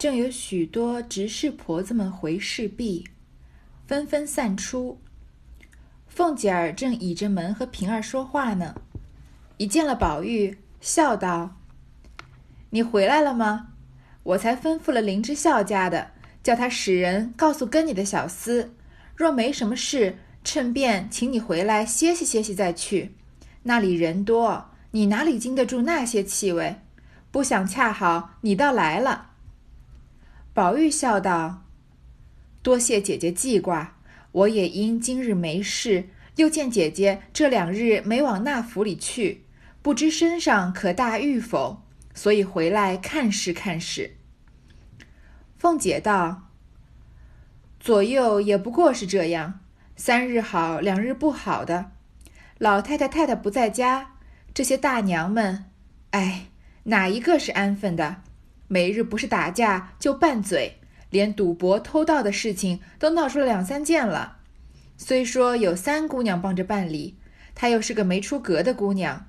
正有许多执事婆子们回事毕，纷纷散出。凤姐儿正倚着门和平儿说话呢，一见了宝玉，笑道：“你回来了吗？我才吩咐了林之孝家的，叫他使人告诉跟你的小厮，若没什么事，趁便请你回来歇息歇息再去。那里人多，你哪里经得住那些气味？不想恰好你倒来了。”宝玉笑道：“多谢姐姐记挂。”我也因今日没事，又见姐姐这两日没往那府里去，不知身上可大愈否，所以回来看视看视。凤姐道：“左右也不过是这样，三日好，两日不好的。老太太太太不在家，这些大娘们，哎，哪一个是安分的？每日不是打架就拌嘴。”连赌博偷盗的事情都闹出了两三件了。虽说有三姑娘帮着办理，她又是个没出阁的姑娘，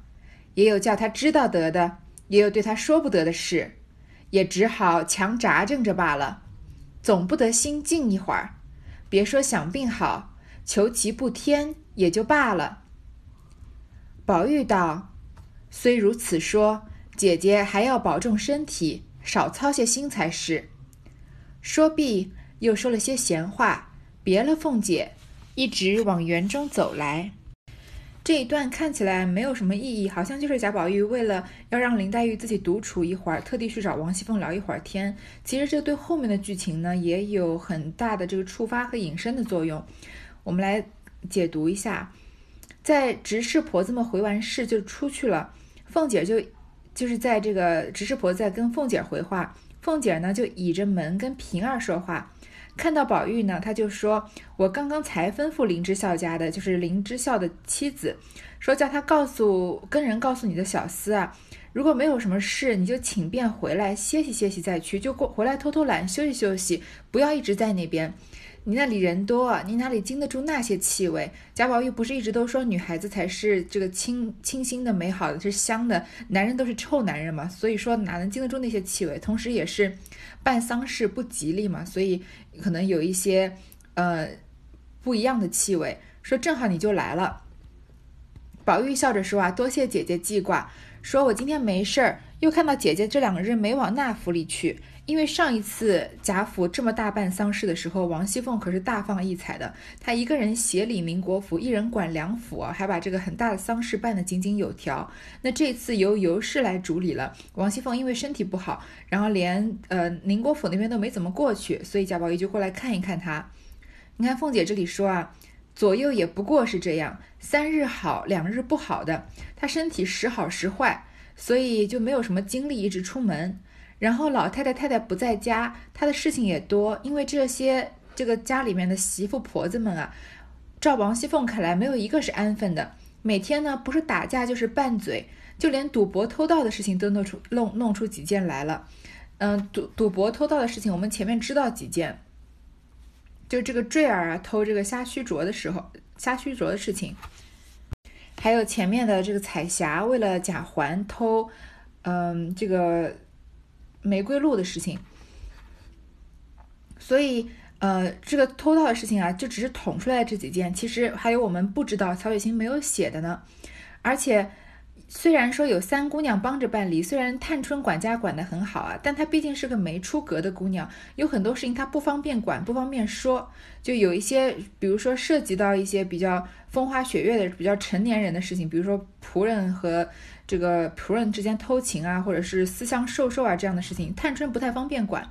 也有叫她知道得的，也有对她说不得的事，也只好强扎正着罢了。总不得心静一会儿，别说想病好，求其不添也就罢了。宝玉道：“虽如此说，姐姐还要保重身体，少操些心才是。”说毕，又说了些闲话，别了凤姐，一直往园中走来。这一段看起来没有什么意义，好像就是贾宝玉为了要让林黛玉自己独处一会儿，特地去找王熙凤聊一会儿天。其实这对后面的剧情呢，也有很大的这个触发和引申的作用。我们来解读一下，在执事婆子们回完事就出去了，凤姐就就是在这个执事婆在跟凤姐回话。凤姐呢就倚着门跟平儿说话，看到宝玉呢，她就说：“我刚刚才吩咐林之孝家的，就是林之孝的妻子，说叫他告诉跟人告诉你的小厮啊，如果没有什么事，你就请便回来歇息歇息再去，就过回来偷偷懒休息休息，不要一直在那边。”你那里人多，你哪里经得住那些气味？贾宝玉不是一直都说女孩子才是这个清清新的、美好的，是香的，男人都是臭男人嘛？所以说哪能经得住那些气味？同时也是办丧事不吉利嘛，所以可能有一些呃不一样的气味。说正好你就来了，宝玉笑着说啊，多谢姐姐记挂。说我今天没事儿，又看到姐姐这两日没往那府里去。因为上一次贾府这么大办丧事的时候，王熙凤可是大放异彩的。她一个人协理宁国府，一人管两府啊，还把这个很大的丧事办得井井有条。那这次由尤氏来主理了，王熙凤因为身体不好，然后连呃宁国府那边都没怎么过去，所以贾宝玉就过来看一看她。你看凤姐这里说啊，左右也不过是这样，三日好，两日不好的。她身体时好时坏，所以就没有什么精力一直出门。然后老太太太太不在家，她的事情也多，因为这些这个家里面的媳妇婆子们啊，照王熙凤看来，没有一个是安分的。每天呢，不是打架就是拌嘴，就连赌博偷盗的事情都弄出弄弄出几件来了。嗯，赌赌博偷盗的事情，我们前面知道几件，就这个坠儿啊偷这个虾须镯的时候，虾须镯的事情，还有前面的这个彩霞为了贾环偷，嗯，这个。玫瑰露的事情，所以呃，这个偷盗的事情啊，就只是捅出来这几件，其实还有我们不知道曹雪芹没有写的呢。而且虽然说有三姑娘帮着办理，虽然探春管家管得很好啊，但她毕竟是个没出阁的姑娘，有很多事情她不方便管，不方便说。就有一些，比如说涉及到一些比较风花雪月的、比较成年人的事情，比如说仆人和。这个仆人之间偷情啊，或者是私相授受啊，这样的事情，探春不太方便管。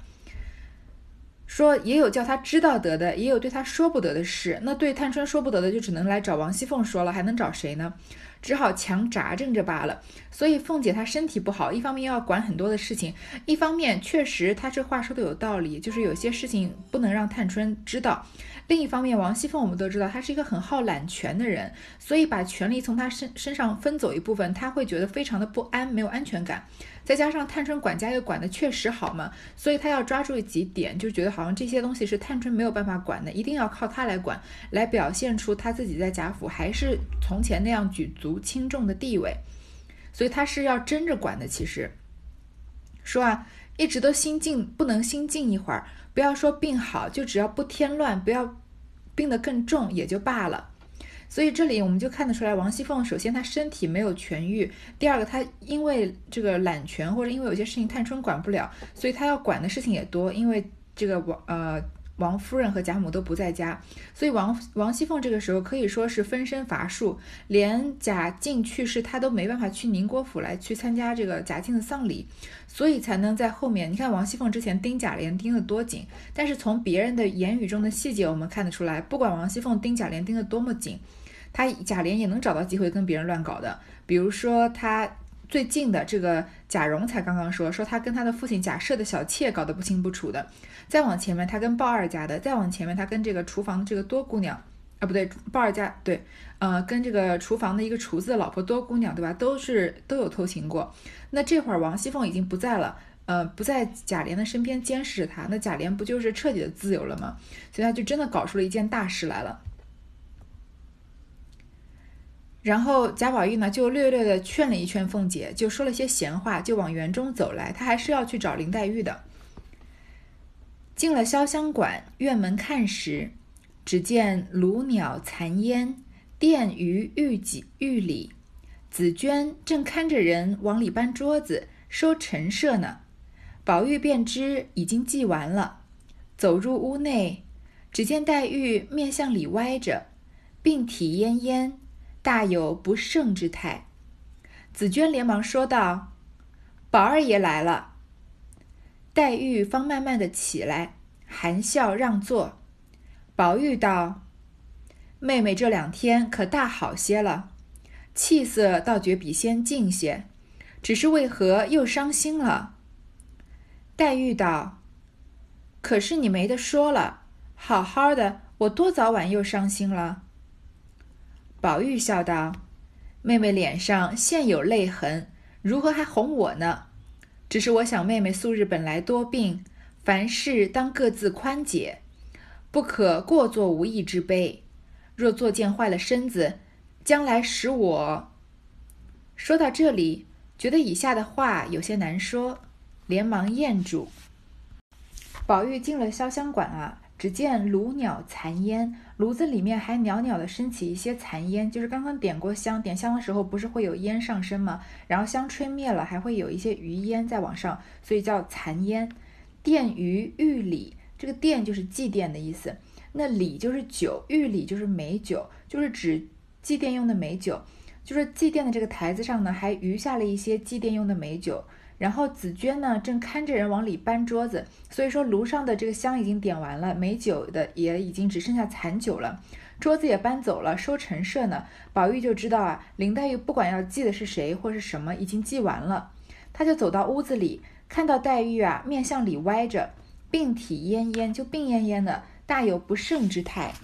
说也有叫他知道得的，也有对他说不得的事。那对探春说不得的，就只能来找王熙凤说了，还能找谁呢？只好强扎正着罢了。所以凤姐她身体不好，一方面要管很多的事情，一方面确实她这话说的有道理，就是有些事情不能让探春知道。另一方面，王熙凤我们都知道，她是一个很好揽权的人，所以把权力从她身身上分走一部分，她会觉得非常的不安，没有安全感。再加上探春管家又管的确实好嘛，所以她要抓住几点，就觉得好像这些东西是探春没有办法管的，一定要靠她来管，来表现出她自己在贾府还是从前那样举足轻重的地位。所以她是要争着管的。其实说啊。一直都心静，不能心静一会儿。不要说病好，就只要不添乱，不要病得更重也就罢了。所以这里我们就看得出来，王熙凤首先她身体没有痊愈，第二个她因为这个揽权或者因为有些事情探春管不了，所以她要管的事情也多，因为这个王呃。王夫人和贾母都不在家，所以王王熙凤这个时候可以说是分身乏术，连贾静去世，她都没办法去宁国府来去参加这个贾静的丧礼，所以才能在后面。你看王熙凤之前盯贾琏盯得多紧，但是从别人的言语中的细节，我们看得出来，不管王熙凤盯贾琏盯得多么紧，他贾琏也能找到机会跟别人乱搞的，比如说他。最近的这个贾蓉才刚刚说说他跟他的父亲贾赦的小妾搞得不清不楚的，再往前面他跟鲍二家的，再往前面他跟这个厨房的这个多姑娘啊不对鲍二家对，呃跟这个厨房的一个厨子的老婆多姑娘对吧，都是都有偷情过。那这会儿王熙凤已经不在了，呃不在贾琏的身边监视着他，那贾琏不就是彻底的自由了吗？所以他就真的搞出了一件大事来了。然后贾宝玉呢，就略略的劝了一劝凤姐，就说了些闲话，就往园中走来。他还是要去找林黛玉的。进了潇湘馆，院门看时，只见炉鸟残烟，殿于玉几玉里，紫鹃正看着人往里搬桌子、收陈设呢。宝玉便知已经祭完了，走入屋内，只见黛玉面向里歪着，病体奄奄。大有不胜之态，紫娟连忙说道：“宝二爷来了。”黛玉方慢慢的起来，含笑让座。宝玉道：“妹妹这两天可大好些了，气色倒觉比先静些，只是为何又伤心了？”黛玉道：“可是你没得说了，好好的，我多早晚又伤心了？”宝玉笑道：“妹妹脸上现有泪痕，如何还哄我呢？只是我想，妹妹素日本来多病，凡事当各自宽解，不可过作无益之悲。若作践坏了身子，将来使我……”说到这里，觉得以下的话有些难说，连忙咽住。宝玉进了潇湘馆啊。只见炉袅残烟，炉子里面还袅袅的升起一些残烟，就是刚刚点过香，点香的时候不是会有烟上升吗？然后香吹灭了，还会有一些余烟在往上，所以叫残烟。奠于玉里，这个奠就是祭奠的意思，那礼就是酒，玉里就是美酒，就是指祭奠用的美酒，就是祭奠的这个台子上呢，还余下了一些祭奠用的美酒。然后紫娟呢，正看着人往里搬桌子，所以说炉上的这个香已经点完了，美酒的也已经只剩下残酒了，桌子也搬走了，收陈设呢。宝玉就知道啊，林黛玉不管要祭的是谁或是什么，已经祭完了。他就走到屋子里，看到黛玉啊，面向里歪着，病体奄奄，就病恹恹的，大有不胜之态。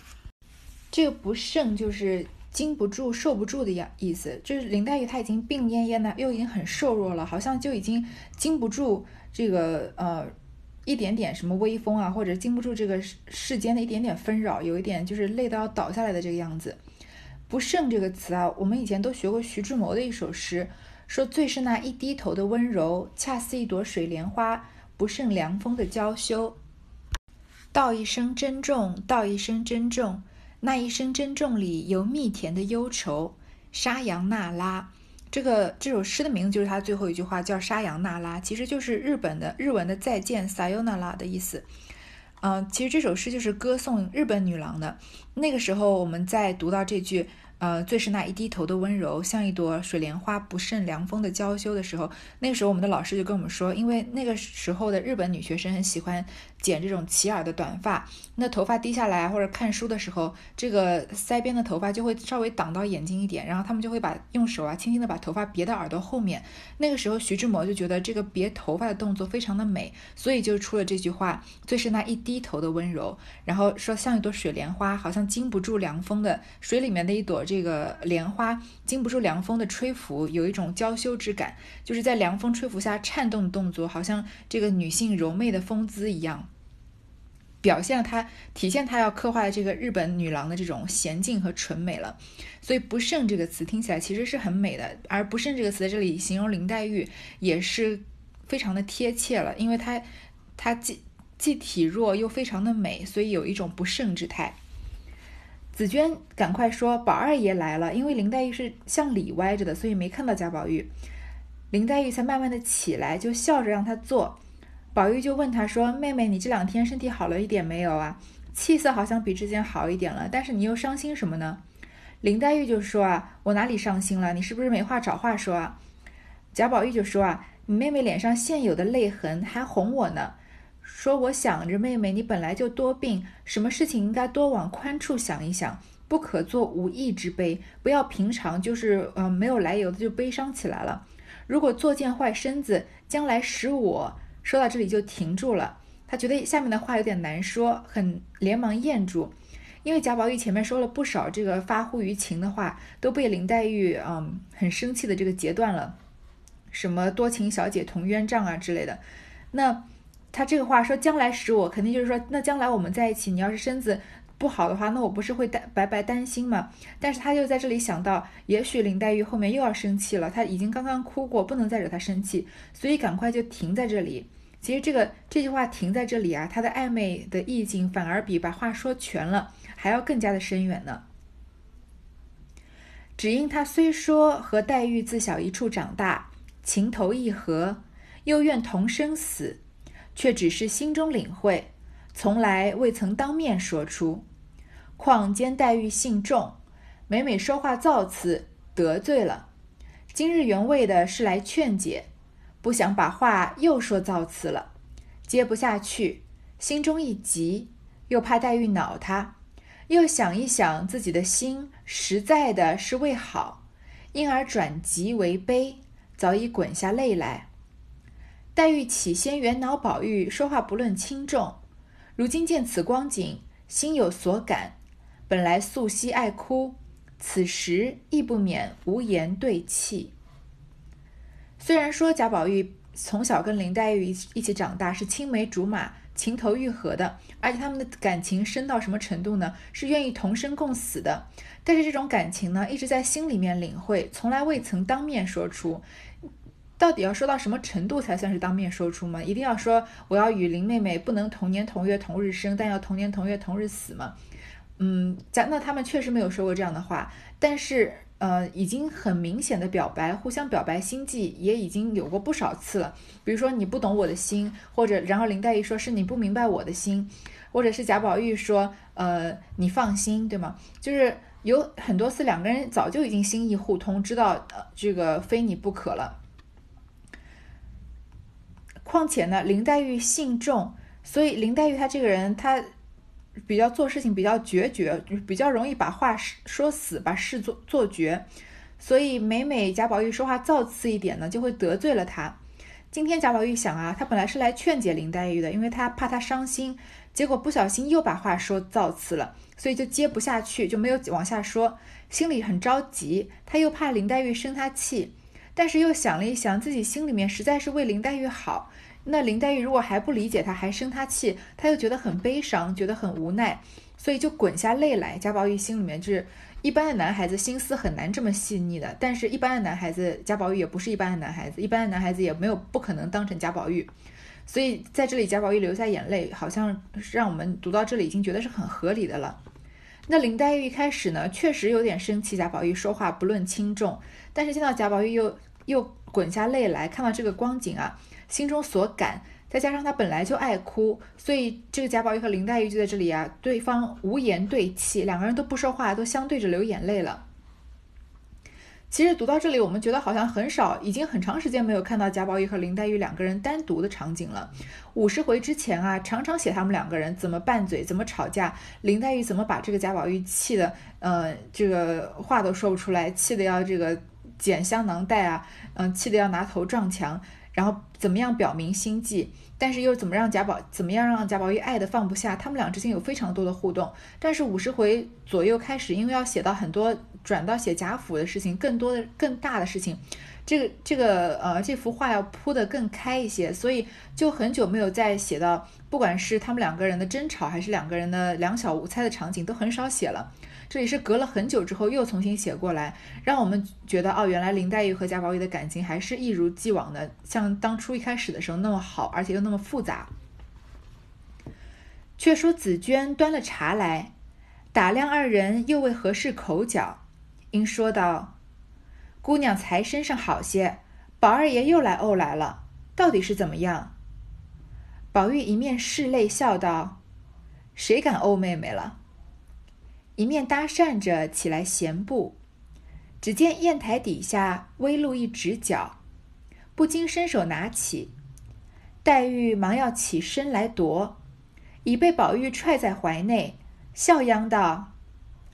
这个不胜就是。经不住、受不住的样意思，就是林黛玉她已经病恹恹的，又已经很瘦弱了，好像就已经经不住这个呃一点点什么微风啊，或者经不住这个世间的一点点纷扰，有一点就是累到要倒下来的这个样子。不胜这个词啊，我们以前都学过徐志摩的一首诗，说最是那一低头的温柔，恰似一朵水莲花，不胜凉风的娇羞。道一声珍重，道一声珍重。那一声珍重里有蜜甜的忧愁，沙扬那拉，这个这首诗的名字就是它最后一句话，叫沙扬那拉，其实就是日本的日文的再见撒尤那拉的意思。嗯，其实这首诗就是歌颂日本女郎的。那个时候我们在读到这句。呃，最是那一低头的温柔，像一朵水莲花不胜凉风的娇羞的时候，那个时候我们的老师就跟我们说，因为那个时候的日本女学生很喜欢剪这种齐耳的短发，那头发低下来或者看书的时候，这个腮边的头发就会稍微挡到眼睛一点，然后他们就会把用手啊轻轻的把头发别到耳朵后面。那个时候徐志摩就觉得这个别头发的动作非常的美，所以就出了这句话，最是那一低头的温柔，然后说像一朵水莲花，好像经不住凉风的水里面的一朵。这个莲花经不住凉风的吹拂，有一种娇羞之感，就是在凉风吹拂下颤动的动作，好像这个女性柔媚的风姿一样，表现了她体现她要刻画的这个日本女郎的这种娴静和纯美了。所以“不胜”这个词听起来其实是很美的，而“不胜”这个词在这里形容林黛玉，也是非常的贴切了，因为她她既既体弱又非常的美，所以有一种不胜之态。紫娟赶快说：“宝二爷来了。”因为林黛玉是向里歪着的，所以没看到贾宝玉。林黛玉才慢慢的起来，就笑着让他坐。宝玉就问他说：“妹妹，你这两天身体好了一点没有啊？气色好像比之前好一点了，但是你又伤心什么呢？”林黛玉就说：“啊，我哪里伤心了？你是不是没话找话说啊？”贾宝玉就说：“啊，你妹妹脸上现有的泪痕还哄我呢。”说我想着妹妹，你本来就多病，什么事情应该多往宽处想一想，不可做无义之悲，不要平常就是呃没有来由的就悲伤起来了。如果作践坏身子，将来使我说到这里就停住了。他觉得下面的话有点难说，很连忙咽住，因为贾宝玉前面说了不少这个发乎于情的话，都被林黛玉嗯很生气的这个截断了，什么多情小姐同冤账啊之类的，那。他这个话说，将来使我肯定就是说，那将来我们在一起，你要是身子不好的话，那我不是会担白白担心吗？但是他就在这里想到，也许林黛玉后面又要生气了，他已经刚刚哭过，不能再惹她生气，所以赶快就停在这里。其实这个这句话停在这里啊，它的暧昧的意境反而比把话说全了还要更加的深远呢。只因他虽说和黛玉自小一处长大，情投意合，又愿同生死。却只是心中领会，从来未曾当面说出。况兼黛玉性重，每每说话造次，得罪了。今日原为的是来劝解，不想把话又说造次了，接不下去，心中一急，又怕黛玉恼他，又想一想自己的心实在的是为好，因而转急为悲，早已滚下泪来。黛玉起先原恼宝玉说话不论轻重，如今见此光景，心有所感，本来素惜爱哭，此时亦不免无言对泣。虽然说贾宝玉从小跟林黛玉一一起长大，是青梅竹马、情投意合的，而且他们的感情深到什么程度呢？是愿意同生共死的。但是这种感情呢，一直在心里面领会，从来未曾当面说出。到底要说到什么程度才算是当面说出吗？一定要说我要与林妹妹不能同年同月同日生，但要同年同月同日死吗？嗯，讲那他们确实没有说过这样的话，但是呃，已经很明显的表白，互相表白心迹也已经有过不少次了。比如说你不懂我的心，或者然后林黛玉说是你不明白我的心，或者是贾宝玉说呃你放心，对吗？就是有很多次两个人早就已经心意互通，知道呃这个非你不可了。况且呢，林黛玉性重，所以林黛玉她这个人，她比较做事情比较决绝，比较容易把话说死，把事做做绝。所以每每贾宝玉说话造次一点呢，就会得罪了他。今天贾宝玉想啊，他本来是来劝解林黛玉的，因为他怕她伤心，结果不小心又把话说造次了，所以就接不下去，就没有往下说，心里很着急，他又怕林黛玉生他气。但是又想了一想，自己心里面实在是为林黛玉好。那林黛玉如果还不理解他，还生他气，他又觉得很悲伤，觉得很无奈，所以就滚下泪来。贾宝玉心里面就是一般的男孩子心思很难这么细腻的，但是一般的男孩子，贾宝玉也不是一般的男孩子，一般的男孩子也没有不可能当成贾宝玉。所以在这里，贾宝玉流下眼泪，好像让我们读到这里已经觉得是很合理的了。那林黛玉一开始呢，确实有点生气，贾宝玉说话不论轻重，但是见到贾宝玉又。又滚下泪来，看到这个光景啊，心中所感，再加上他本来就爱哭，所以这个贾宝玉和林黛玉就在这里啊，对方无言对泣，两个人都不说话，都相对着流眼泪了。其实读到这里，我们觉得好像很少，已经很长时间没有看到贾宝玉和林黛玉两个人单独的场景了。五十回之前啊，常常写他们两个人怎么拌嘴，怎么吵架，林黛玉怎么把这个贾宝玉气的，呃，这个话都说不出来，气的要这个。捡香囊袋啊，嗯，气得要拿头撞墙，然后怎么样表明心迹，但是又怎么让贾宝怎么样让贾宝玉爱的放不下？他们俩之间有非常多的互动，但是五十回左右开始，因为要写到很多转到写贾府的事情，更多的更大的事情，这个这个呃这幅画要铺得更开一些，所以就很久没有再写到，不管是他们两个人的争吵，还是两个人的两小无猜的场景，都很少写了。这里是隔了很久之后又重新写过来，让我们觉得哦，原来林黛玉和贾宝玉的感情还是一如既往的，像当初一开始的时候那么好，而且又那么复杂。却说紫娟端了茶来，打量二人又为何事口角，因说道：“姑娘才身上好些，宝二爷又来怄来了，到底是怎么样？”宝玉一面拭泪笑道：“谁敢怄妹妹了？”一面搭讪着起来闲步，只见砚台底下微露一指角，不禁伸手拿起，黛玉忙要起身来夺。已被宝玉踹在怀内，笑央道：“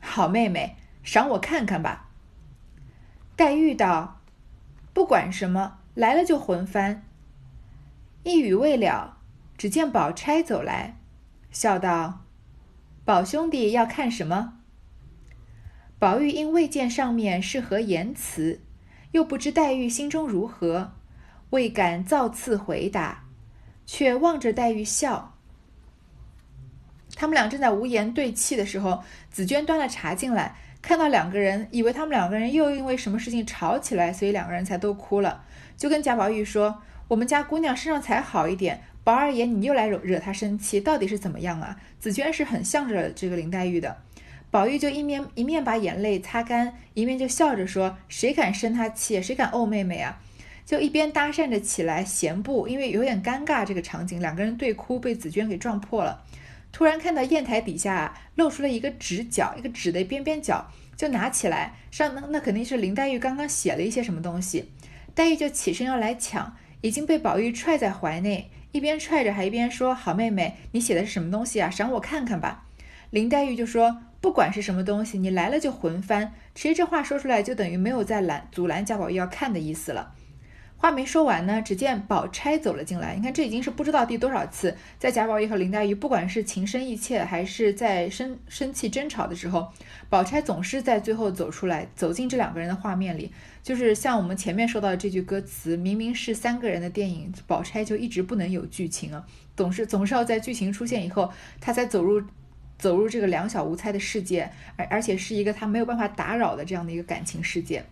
好妹妹，赏我看看吧。”黛玉道：“不管什么，来了就魂翻。”一语未了，只见宝钗走来，笑道：“宝兄弟要看什么？”宝玉因未见上面是何言辞，又不知黛玉心中如何，未敢造次回答，却望着黛玉笑。他们俩正在无言对泣的时候，紫娟端了茶进来，看到两个人，以为他们两个人又因为什么事情吵起来，所以两个人才都哭了，就跟贾宝玉说：“我们家姑娘身上才好一点，宝二爷你又来惹惹她生气，到底是怎么样啊？”紫娟是很向着这个林黛玉的，宝玉就一面一面把眼泪擦干，一面就笑着说：“谁敢生她气？谁敢怄妹妹啊？”就一边搭讪着起来闲步，因为有点尴尬这个场景，两个人对哭被紫娟给撞破了。突然看到砚台底下露出了一个纸角，一个纸的边边角，就拿起来上那那肯定是林黛玉刚刚写了一些什么东西，黛玉就起身要来抢，已经被宝玉踹在怀内，一边踹着还一边说：“好妹妹，你写的是什么东西啊？赏我看看吧。”林黛玉就说：“不管是什么东西，你来了就魂翻。”其实这话说出来就等于没有在拦阻拦贾宝玉要看的意思了。话没说完呢，只见宝钗走了进来。你看，这已经是不知道第多少次，在贾宝玉和林黛玉不管是情深意切，还是在生生气争吵的时候，宝钗总是在最后走出来，走进这两个人的画面里。就是像我们前面说到的这句歌词，明明是三个人的电影，宝钗就一直不能有剧情啊，总是总是要在剧情出现以后，她才走入走入这个两小无猜的世界，而而且是一个她没有办法打扰的这样的一个感情世界。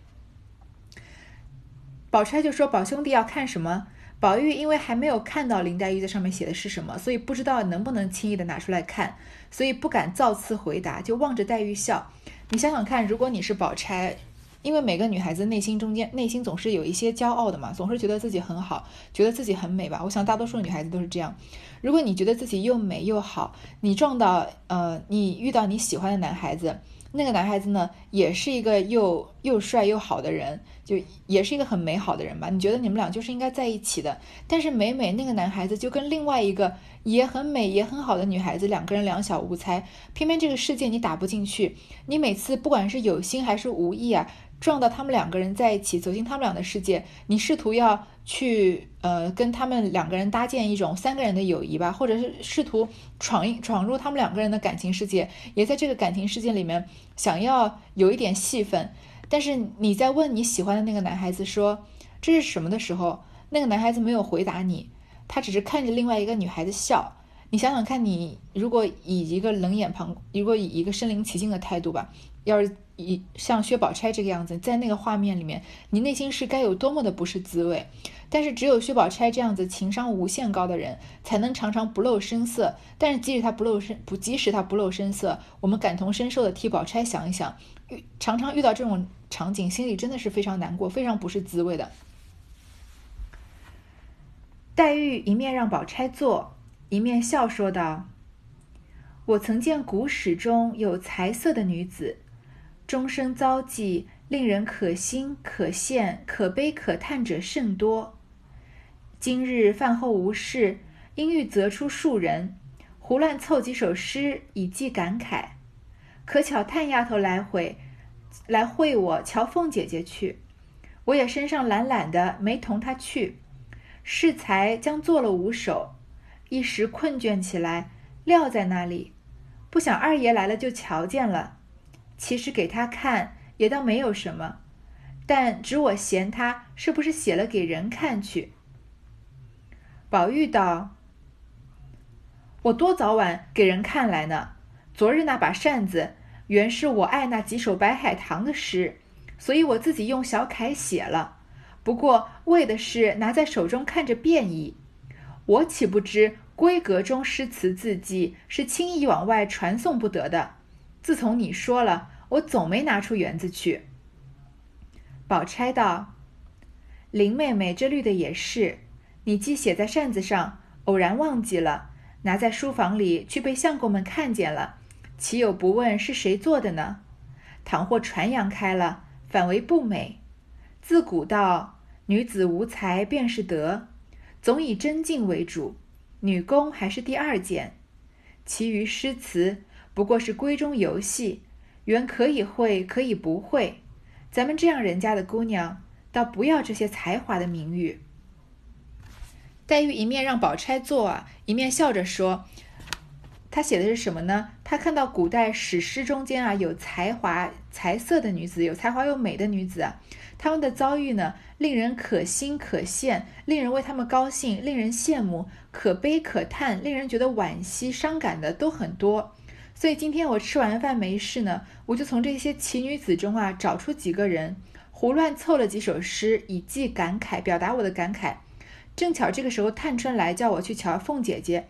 宝钗就说：“宝兄弟要看什么？”宝玉因为还没有看到林黛玉在上面写的是什么，所以不知道能不能轻易的拿出来看，所以不敢造次回答，就望着黛玉笑。你想想看，如果你是宝钗，因为每个女孩子内心中间内心总是有一些骄傲的嘛，总是觉得自己很好，觉得自己很美吧。我想大多数女孩子都是这样。如果你觉得自己又美又好，你撞到呃，你遇到你喜欢的男孩子。那个男孩子呢，也是一个又又帅又好的人，就也是一个很美好的人吧？你觉得你们俩就是应该在一起的？但是每每那个男孩子就跟另外一个也很美也很好的女孩子，两个人两小无猜，偏偏这个世界你打不进去。你每次不管是有心还是无意啊，撞到他们两个人在一起，走进他们俩的世界，你试图要。去呃跟他们两个人搭建一种三个人的友谊吧，或者是试图闯闯入他们两个人的感情世界，也在这个感情世界里面想要有一点戏份。但是你在问你喜欢的那个男孩子说这是什么的时候，那个男孩子没有回答你，他只是看着另外一个女孩子笑。你想想看，你如果以一个冷眼旁，如果以一个身临其境的态度吧，要是以像薛宝钗这个样子，在那个画面里面，你内心是该有多么的不是滋味？但是只有薛宝钗这样子情商无限高的人，才能常常不露声色。但是即使他不露声，不即使他不露声色，我们感同身受的替宝钗想一想，遇常常遇到这种场景，心里真的是非常难过，非常不是滋味的。黛玉一面让宝钗坐。一面笑说道：“我曾见古史中有才色的女子，终生遭际，令人可欣可羡、可悲可叹者甚多。今日饭后无事，因欲择出数人，胡乱凑几首诗以寄感慨。可巧探丫头来回来会我乔凤姐姐去，我也身上懒懒的，没同她去。适才将做了五首。”一时困倦起来，撂在那里，不想二爷来了就瞧见了。其实给他看也倒没有什么，但只我嫌他是不是写了给人看去。宝玉道：“我多早晚给人看来呢？昨日那把扇子，原是我爱那几首白海棠的诗，所以我自己用小楷写了。不过为的是拿在手中看着便宜。我岂不知闺阁中诗词字迹是轻易往外传送不得的？自从你说了，我总没拿出园子去。宝钗道：“林妹妹，这绿的也是，你既写在扇子上，偶然忘记了，拿在书房里去被相公们看见了。”岂有不问是谁做的呢？倘或传扬开了，反为不美。自古道，女子无才便是德，总以真静为主，女工还是第二件。其余诗词不过是闺中游戏，原可以会，可以不会。咱们这样人家的姑娘，倒不要这些才华的名誉。黛玉一面让宝钗坐啊，一面笑着说。他写的是什么呢？他看到古代史诗中间啊，有才华、才色的女子，有才华又美的女子啊，她们的遭遇呢，令人可欣可羡，令人为她们高兴，令人羡慕，可悲可叹，令人觉得惋惜、伤感的都很多。所以今天我吃完饭没事呢，我就从这些奇女子中啊，找出几个人，胡乱凑了几首诗，以寄感慨，表达我的感慨。正巧这个时候，探春来叫我去瞧凤姐姐。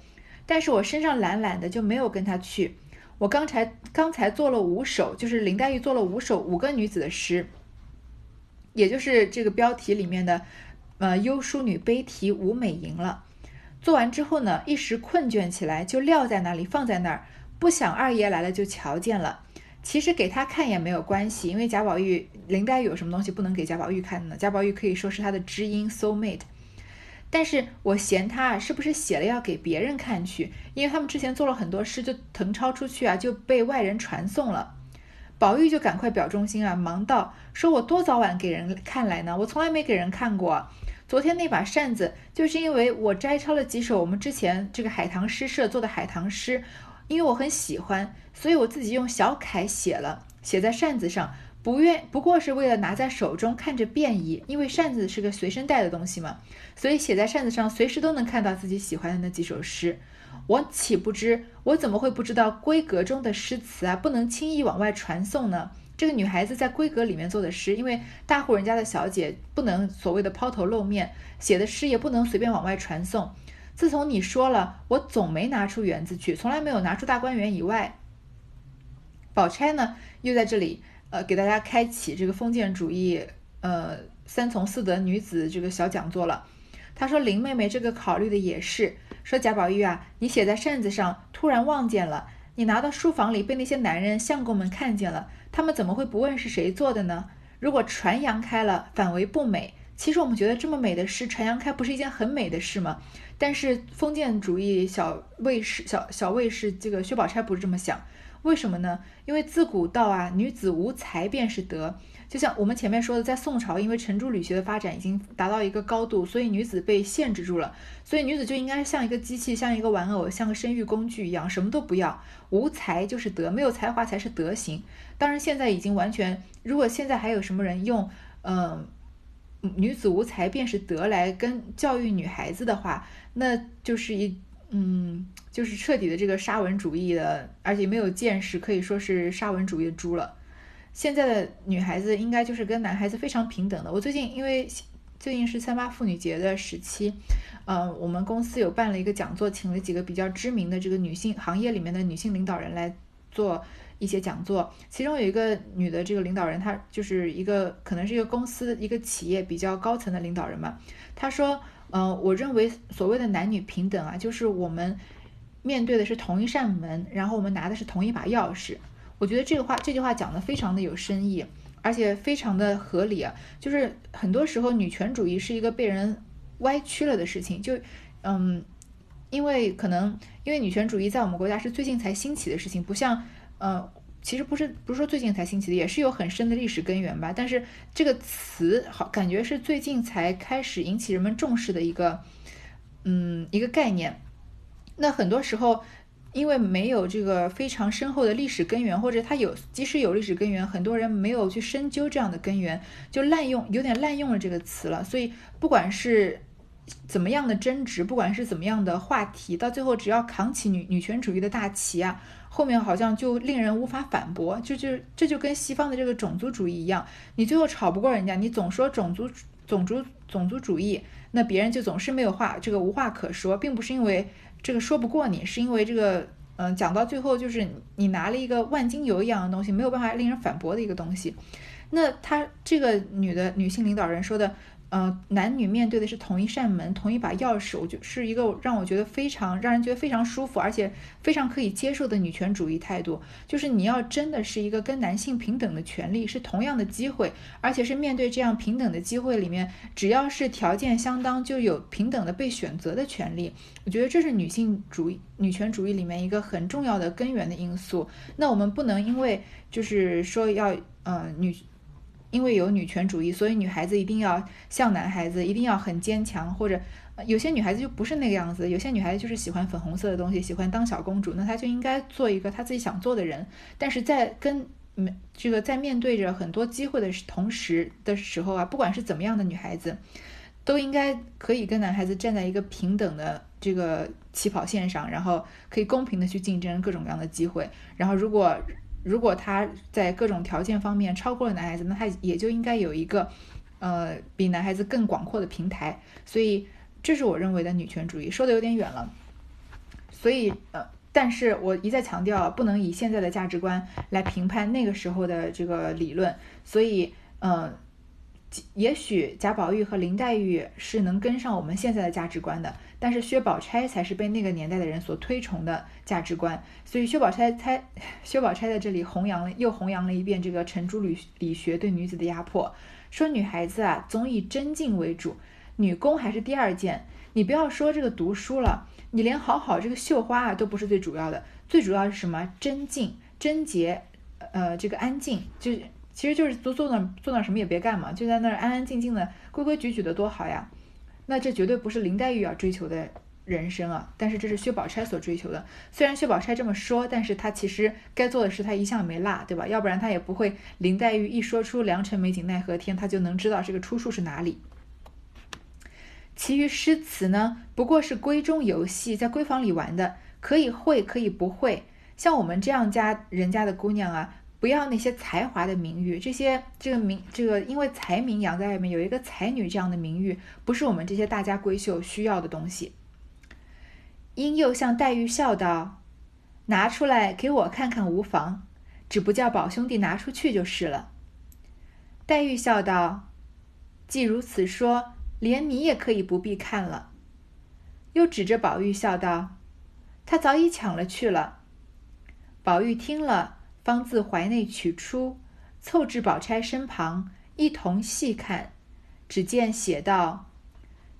但是我身上懒懒的，就没有跟她去。我刚才刚才做了五首，就是林黛玉做了五首五个女子的诗，也就是这个标题里面的，呃，幽淑女悲题舞美吟了。做完之后呢，一时困倦起来，就撂在那里，放在那儿，不想二爷来了就瞧见了。其实给他看也没有关系，因为贾宝玉、林黛玉有什么东西不能给贾宝玉看呢？贾宝玉可以说是他的知音 soul mate。但是我嫌他是不是写了要给别人看去？因为他们之前做了很多诗，就誊抄出去啊，就被外人传颂了。宝玉就赶快表忠心啊，忙道：“说我多早晚给人看来呢？我从来没给人看过。昨天那把扇子，就是因为我摘抄了几首我们之前这个海棠诗社做的海棠诗，因为我很喜欢，所以我自己用小楷写了，写在扇子上。”不愿不过是为了拿在手中看着便宜，因为扇子是个随身带的东西嘛，所以写在扇子上，随时都能看到自己喜欢的那几首诗。我岂不知？我怎么会不知道闺阁中的诗词啊，不能轻易往外传送呢？这个女孩子在闺阁里面做的诗，因为大户人家的小姐不能所谓的抛头露面，写的诗也不能随便往外传送。自从你说了，我总没拿出园子去，从来没有拿出大观园以外。宝钗呢，又在这里。呃，给大家开启这个封建主义，呃，三从四德女子这个小讲座了。他说林妹妹这个考虑的也是，说贾宝玉啊，你写在扇子上，突然望见了，你拿到书房里被那些男人相公们看见了，他们怎么会不问是谁做的呢？如果传扬开了，反为不美。其实我们觉得这么美的诗传扬开，不是一件很美的事吗？但是封建主义小卫士小小卫士这个薛宝钗不是这么想。为什么呢？因为自古道啊，女子无才便是德。就像我们前面说的，在宋朝，因为程朱理学的发展已经达到一个高度，所以女子被限制住了。所以女子就应该像一个机器，像一个玩偶，像个生育工具一样，什么都不要。无才就是德，没有才华才是德行。当然，现在已经完全，如果现在还有什么人用，嗯，女子无才便是德来跟教育女孩子的话，那就是一。嗯，就是彻底的这个沙文主义的，而且没有见识，可以说是沙文主义的猪了。现在的女孩子应该就是跟男孩子非常平等的。我最近因为最近是三八妇女节的时期，呃，我们公司有办了一个讲座，请了几个比较知名的这个女性行业里面的女性领导人来做一些讲座。其中有一个女的这个领导人，她就是一个可能是一个公司一个企业比较高层的领导人嘛，她说。嗯，我认为所谓的男女平等啊，就是我们面对的是同一扇门，然后我们拿的是同一把钥匙。我觉得这个话这句话讲的非常的有深意，而且非常的合理。就是很多时候女权主义是一个被人歪曲了的事情，就嗯，因为可能因为女权主义在我们国家是最近才兴起的事情，不像嗯。其实不是不是说最近才兴起的，也是有很深的历史根源吧。但是这个词好感觉是最近才开始引起人们重视的一个，嗯，一个概念。那很多时候，因为没有这个非常深厚的历史根源，或者它有即使有历史根源，很多人没有去深究这样的根源，就滥用有点滥用了这个词了。所以不管是怎么样的争执，不管是怎么样的话题，到最后只要扛起女女权主义的大旗啊，后面好像就令人无法反驳。就就这就跟西方的这个种族主义一样，你最后吵不过人家，你总说种族种族种族主义，那别人就总是没有话，这个无话可说，并不是因为这个说不过你，是因为这个嗯，讲到最后就是你拿了一个万金油一样的东西，没有办法令人反驳的一个东西。那他这个女的女性领导人说的。呃，男女面对的是同一扇门，同一把钥匙，我觉得是一个让我觉得非常让人觉得非常舒服，而且非常可以接受的女权主义态度。就是你要真的是一个跟男性平等的权利，是同样的机会，而且是面对这样平等的机会里面，只要是条件相当，就有平等的被选择的权利。我觉得这是女性主义、女权主义里面一个很重要的根源的因素。那我们不能因为就是说要呃女。因为有女权主义，所以女孩子一定要像男孩子，一定要很坚强。或者有些女孩子就不是那个样子，有些女孩子就是喜欢粉红色的东西，喜欢当小公主，那她就应该做一个她自己想做的人。但是在跟这个在面对着很多机会的同时的时候啊，不管是怎么样的女孩子，都应该可以跟男孩子站在一个平等的这个起跑线上，然后可以公平的去竞争各种各样的机会。然后如果如果他在各种条件方面超过了男孩子，那他也就应该有一个，呃，比男孩子更广阔的平台。所以，这是我认为的女权主义。说的有点远了。所以，呃，但是我一再强调，不能以现在的价值观来评判那个时候的这个理论。所以，嗯。也许贾宝玉和林黛玉是能跟上我们现在的价值观的，但是薛宝钗才是被那个年代的人所推崇的价值观。所以薛宝钗猜，薛宝钗在这里弘扬了，又弘扬了一遍这个程朱理理学对女子的压迫，说女孩子啊总以贞静为主，女工还是第二件。你不要说这个读书了，你连好好这个绣花啊都不是最主要的，最主要是什么？贞静、贞洁，呃，这个安静就是。其实就是坐坐那坐那什么也别干嘛，就在那儿安安静静的、规规矩矩的多好呀。那这绝对不是林黛玉要追求的人生啊，但是这是薛宝钗所追求的。虽然薛宝钗这么说，但是她其实该做的事她一项没落，对吧？要不然她也不会林黛玉一说出“良辰美景奈何天”，她就能知道这个出处是哪里。其余诗词呢，不过是闺中游戏，在闺房里玩的，可以会，可以不会。像我们这样家人家的姑娘啊。不要那些才华的名誉，这些这个名这个，因为才名养在外面，有一个才女这样的名誉，不是我们这些大家闺秀需要的东西。殷又向黛玉笑道：“拿出来给我看看无妨，只不叫宝兄弟拿出去就是了。”黛玉笑道：“既如此说，连你也可以不必看了。”又指着宝玉笑道：“他早已抢了去了。”宝玉听了。方自怀内取出，凑至宝钗身旁，一同细看。只见写道：“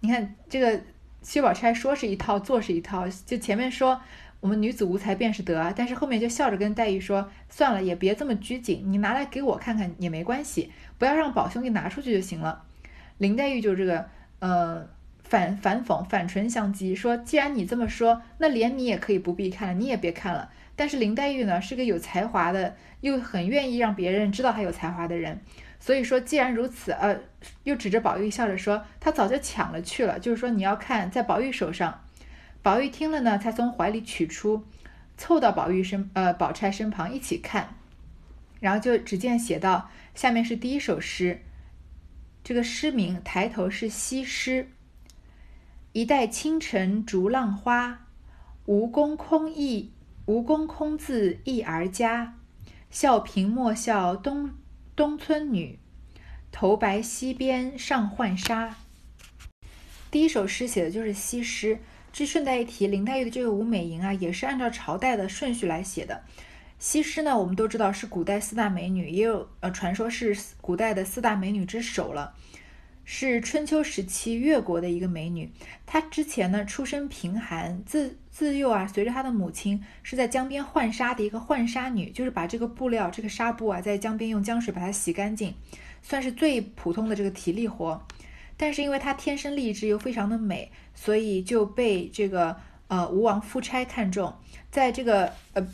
你看这个薛宝钗说是一套，做是一套。就前面说我们女子无才便是德，但是后面就笑着跟黛玉说：算了，也别这么拘谨，你拿来给我看看也没关系，不要让宝兄弟拿出去就行了。”林黛玉就这个呃反反讽，反唇相讥，说：“既然你这么说，那连你也可以不必看了，你也别看了。”但是林黛玉呢，是个有才华的，又很愿意让别人知道她有才华的人，所以说既然如此，呃，又指着宝玉笑着说，她早就抢了去了，就是说你要看在宝玉手上。宝玉听了呢，才从怀里取出，凑到宝玉身，呃，宝钗身旁一起看，然后就只见写到下面是第一首诗，这个诗名抬头是西施，一代倾城逐浪花，吴宫空忆。吴宫空自忆儿家，笑贫莫笑东东村女，头白溪边上浣纱。第一首诗写的就是西施。这顺带一提，林黛玉的这个《舞美吟》啊，也是按照朝代的顺序来写的。西施呢，我们都知道是古代四大美女，也有呃传说是古代的四大美女之首了。是春秋时期越国的一个美女，她之前呢出身贫寒，自自幼啊随着她的母亲是在江边浣纱的一个浣纱女，就是把这个布料这个纱布啊在江边用江水把它洗干净，算是最普通的这个体力活。但是因为她天生丽质又非常的美，所以就被这个呃吴王夫差看中，在这个呃。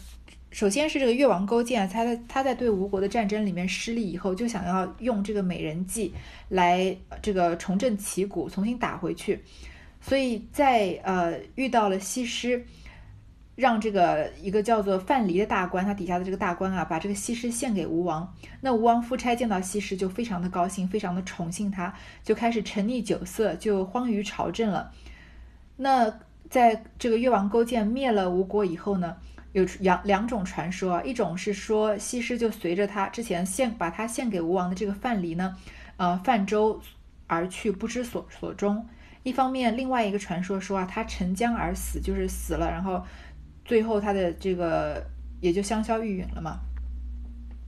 首先是这个越王勾践，他在他在对吴国的战争里面失利以后，就想要用这个美人计来这个重振旗鼓，重新打回去。所以在呃遇到了西施，让这个一个叫做范蠡的大官，他底下的这个大官啊，把这个西施献给吴王。那吴王夫差见到西施就非常的高兴，非常的宠幸她，就开始沉溺酒色，就荒于朝政了。那在这个越王勾践灭了吴国以后呢，有两两种传说，一种是说西施就随着他之前献把他献给吴王的这个范蠡呢，呃泛舟而去，不知所所终。一方面，另外一个传说说啊，他沉江而死，就是死了，然后最后他的这个也就香消玉殒了嘛。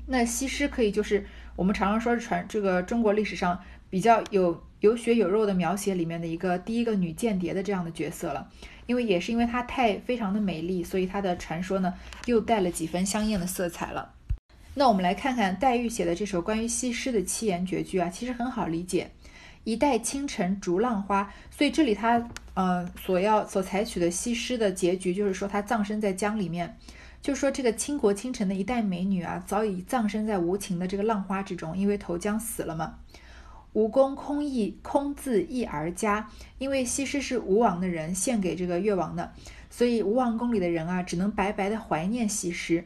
那西施可以就是我们常常说是传这个中国历史上比较有有血有肉的描写里面的一个第一个女间谍的这样的角色了，因为也是因为她太非常的美丽，所以她的传说呢又带了几分香艳的色彩了。那我们来看看黛玉写的这首关于西施的七言绝句啊，其实很好理解。一代倾城逐浪花，所以这里他呃所要所采取的西施的结局，就是说她葬身在江里面，就说这个倾国倾城的一代美女啊，早已葬身在无情的这个浪花之中，因为投江死了嘛。吴宫空意空自忆而家，因为西施是吴王的人献给这个越王的，所以吴王宫里的人啊，只能白白的怀念西施。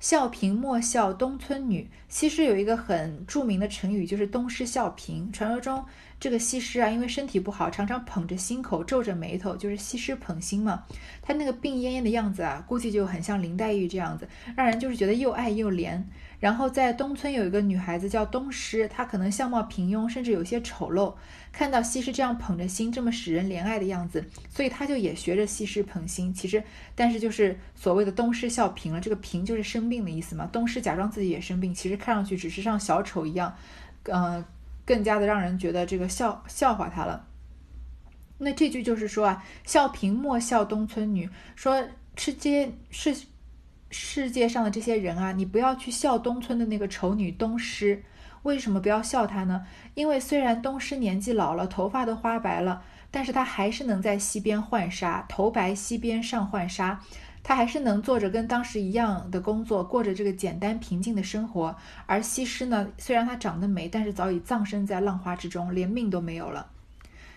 笑贫莫笑东村女。西施有一个很著名的成语，就是东施效颦。传说中，这个西施啊，因为身体不好，常常捧着心口，皱着眉头，就是西施捧心嘛。她那个病恹恹的样子啊，估计就很像林黛玉这样子，让人就是觉得又爱又怜。然后在东村有一个女孩子叫东施，她可能相貌平庸，甚至有些丑陋。看到西施这样捧着心，这么使人怜爱的样子，所以她就也学着西施捧心。其实，但是就是所谓的东施效颦了。这个颦就是生病的意思嘛。东施假装自己也生病，其实看上去只是像小丑一样，嗯，更加的让人觉得这个笑笑话他了。那这句就是说啊，笑贫莫笑东村女，说世界是。世界上的这些人啊，你不要去笑东村的那个丑女东施。为什么不要笑她呢？因为虽然东施年纪老了，头发都花白了，但是她还是能在溪边浣纱，头白溪边上浣纱。她还是能做着跟当时一样的工作，过着这个简单平静的生活。而西施呢，虽然她长得美，但是早已葬身在浪花之中，连命都没有了。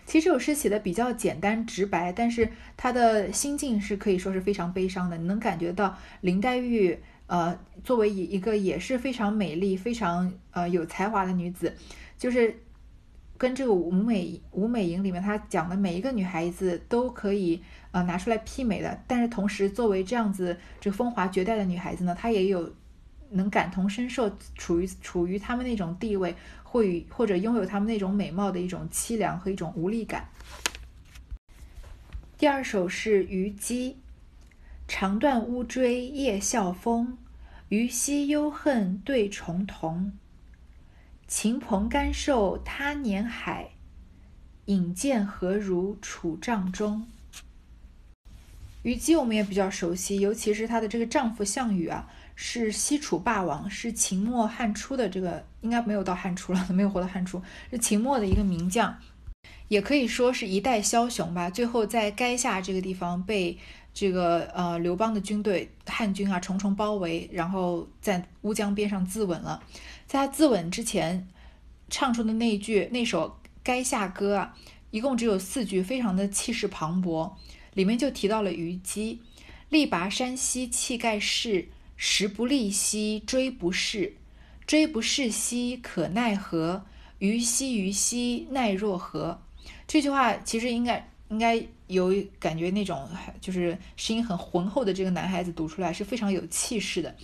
其实这首诗写的比较简单直白，但是他的心境是可以说是非常悲伤的。你能感觉到林黛玉，呃，作为一一个也是非常美丽、非常呃有才华的女子，就是跟这个舞美舞美营里面她讲的每一个女孩子都可以呃拿出来媲美的。但是同时，作为这样子这风华绝代的女孩子呢，她也有能感同身受，处于处于她们那种地位。会或者拥有他们那种美貌的一种凄凉和一种无力感。第二首是虞姬，长断乌骓夜笑风，虞兮忧恨对重瞳。秦蓬甘受他年海，引荐何如楚帐中。虞姬我们也比较熟悉，尤其是她的这个丈夫项羽啊。是西楚霸王，是秦末汉初的这个应该没有到汉初了，没有活到汉初，是秦末的一个名将，也可以说是一代枭雄吧。最后在垓下这个地方被这个呃刘邦的军队汉军啊重重包围，然后在乌江边上自刎了。在他自刎之前唱出的那一句那首《垓下歌》啊，一共只有四句，非常的气势磅礴，里面就提到了虞姬，力拔山兮气盖世。时不利兮骓不逝，骓不逝兮可奈何？虞兮虞兮奈若何？这句话其实应该应该有感觉，那种就是声音很浑厚的这个男孩子读出来是非常有气势的。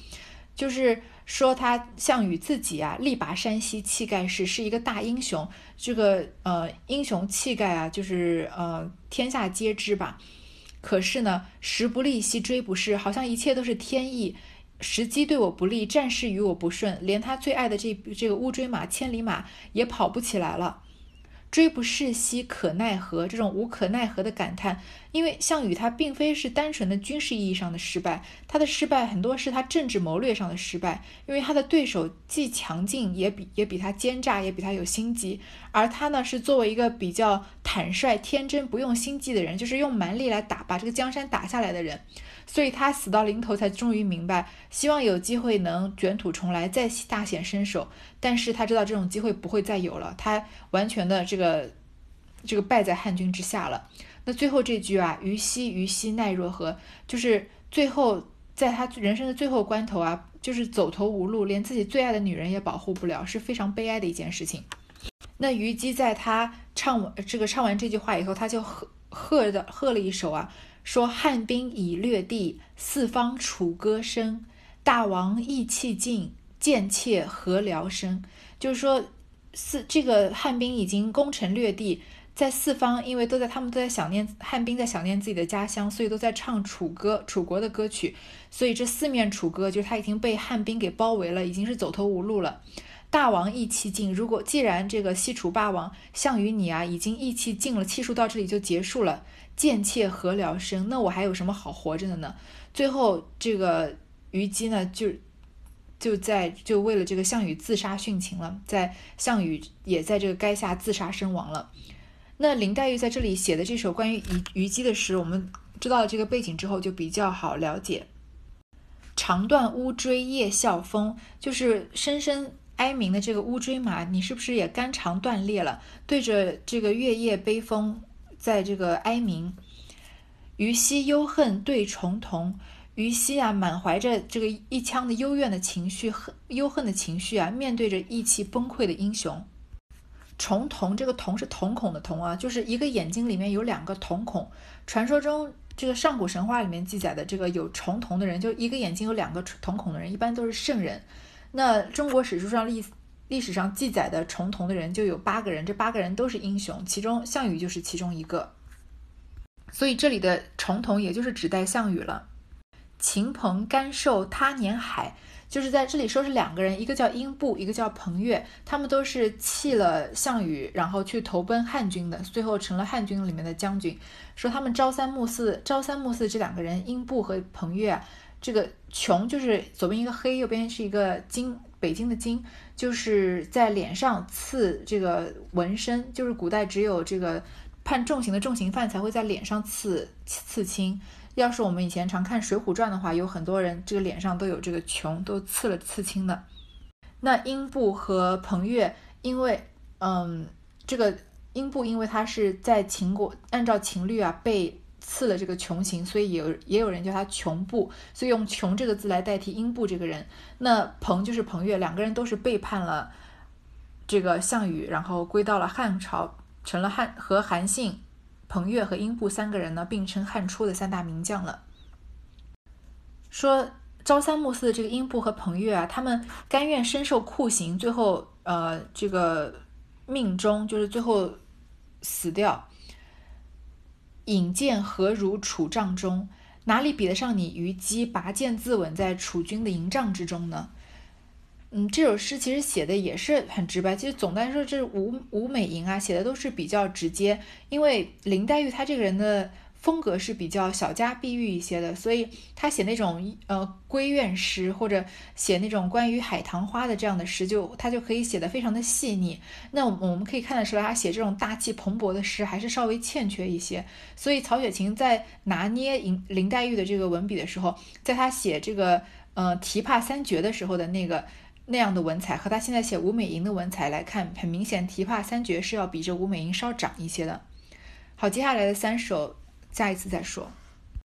就是说他项羽自己啊，力拔山兮气盖世，是一个大英雄。这个呃英雄气概啊，就是呃天下皆知吧。可是呢，时不利兮骓不逝，好像一切都是天意。时机对我不利，战事与我不顺，连他最爱的这这个乌骓马、千里马也跑不起来了。追不逝兮可奈何？这种无可奈何的感叹，因为项羽他并非是单纯的军事意义上的失败，他的失败很多是他政治谋略上的失败，因为他的对手既强劲，也比也比他奸诈，也比他有心机，而他呢是作为一个比较坦率、天真、不用心机的人，就是用蛮力来打把这个江山打下来的人。所以他死到临头才终于明白，希望有机会能卷土重来，再大显身手。但是他知道这种机会不会再有了，他完全的这个这个败在汉军之下了。那最后这句啊，虞兮虞兮奈若何，就是最后在他人生的最后关头啊，就是走投无路，连自己最爱的女人也保护不了，是非常悲哀的一件事情。那虞姬在他唱完这个唱完这句话以后，他就喝喝的喝了一首啊，说汉兵已掠地，四方楚歌声，大王意气尽，贱妾何聊生？就是说四这个汉兵已经攻城略地。在四方，因为都在他们都在想念汉兵，在想念自己的家乡，所以都在唱楚歌，楚国的歌曲。所以这四面楚歌，就是他已经被汉兵给包围了，已经是走投无路了。大王意气尽，如果既然这个西楚霸王项羽你啊，已经意气尽了，气数到这里就结束了，贱妾何聊生？那我还有什么好活着的呢？最后这个虞姬呢，就就在就为了这个项羽自杀殉情了，在项羽也在这个垓下自杀身亡了。那林黛玉在这里写的这首关于虞虞姬的诗，我们知道了这个背景之后，就比较好了解。长断乌骓夜啸风，就是声声哀鸣的这个乌骓马，你是不是也肝肠断裂了？对着这个月夜悲风，在这个哀鸣。虞兮忧恨对重瞳，虞兮啊，满怀着这个一腔的幽怨的情绪，恨忧恨的情绪啊，面对着意气崩溃的英雄。重瞳，这个瞳是瞳孔的瞳啊，就是一个眼睛里面有两个瞳孔。传说中，这个上古神话里面记载的这个有重瞳的人，就一个眼睛有两个瞳孔的人，一般都是圣人。那中国史书上历历史上记载的重瞳的人就有八个人，这八个人都是英雄，其中项羽就是其中一个。所以这里的重瞳也就是指代项羽了。秦鹏甘寿他年海。就是在这里说是两个人，一个叫英布，一个叫彭越，他们都是弃了项羽，然后去投奔汉军的，最后成了汉军里面的将军。说他们朝三暮四，朝三暮四这两个人，英布和彭越，这个穷就是左边一个黑，右边是一个金，北京的京，就是在脸上刺这个纹身，就是古代只有这个判重刑的重刑犯才会在脸上刺刺青。要是我们以前常看《水浒传》的话，有很多人这个脸上都有这个穷，都刺了刺青的。那英布和彭越，因为嗯，这个英布因为他是在秦国按照秦律啊被刺了这个穷刑，所以有也有人叫他穷布，所以用穷这个字来代替英布这个人。那彭就是彭越，两个人都是背叛了这个项羽，然后归到了汉朝，成了汉和韩信。彭越和英布三个人呢，并称汉初的三大名将了。说朝三暮四的这个英布和彭越啊，他们甘愿身受酷刑，最后呃这个命中就是最后死掉。引剑何如楚帐中？哪里比得上你虞姬拔剑自刎在楚军的营帐之中呢？嗯，这首诗其实写的也是很直白。其实总的来说，这吴吴美莹啊写的都是比较直接。因为林黛玉她这个人的风格是比较小家碧玉一些的，所以他写那种呃闺怨诗或者写那种关于海棠花的这样的诗，就他就可以写的非常的细腻。那我们可以看得出来，他写这种大气蓬勃的诗还是稍微欠缺一些。所以曹雪芹在拿捏林林黛玉的这个文笔的时候，在他写这个呃琵琶三绝的时候的那个。那样的文采和他现在写吴美莹的文采来看，很明显，琵琶三绝是要比这吴美莹稍长一些的。好，接下来的三首，下一次再说。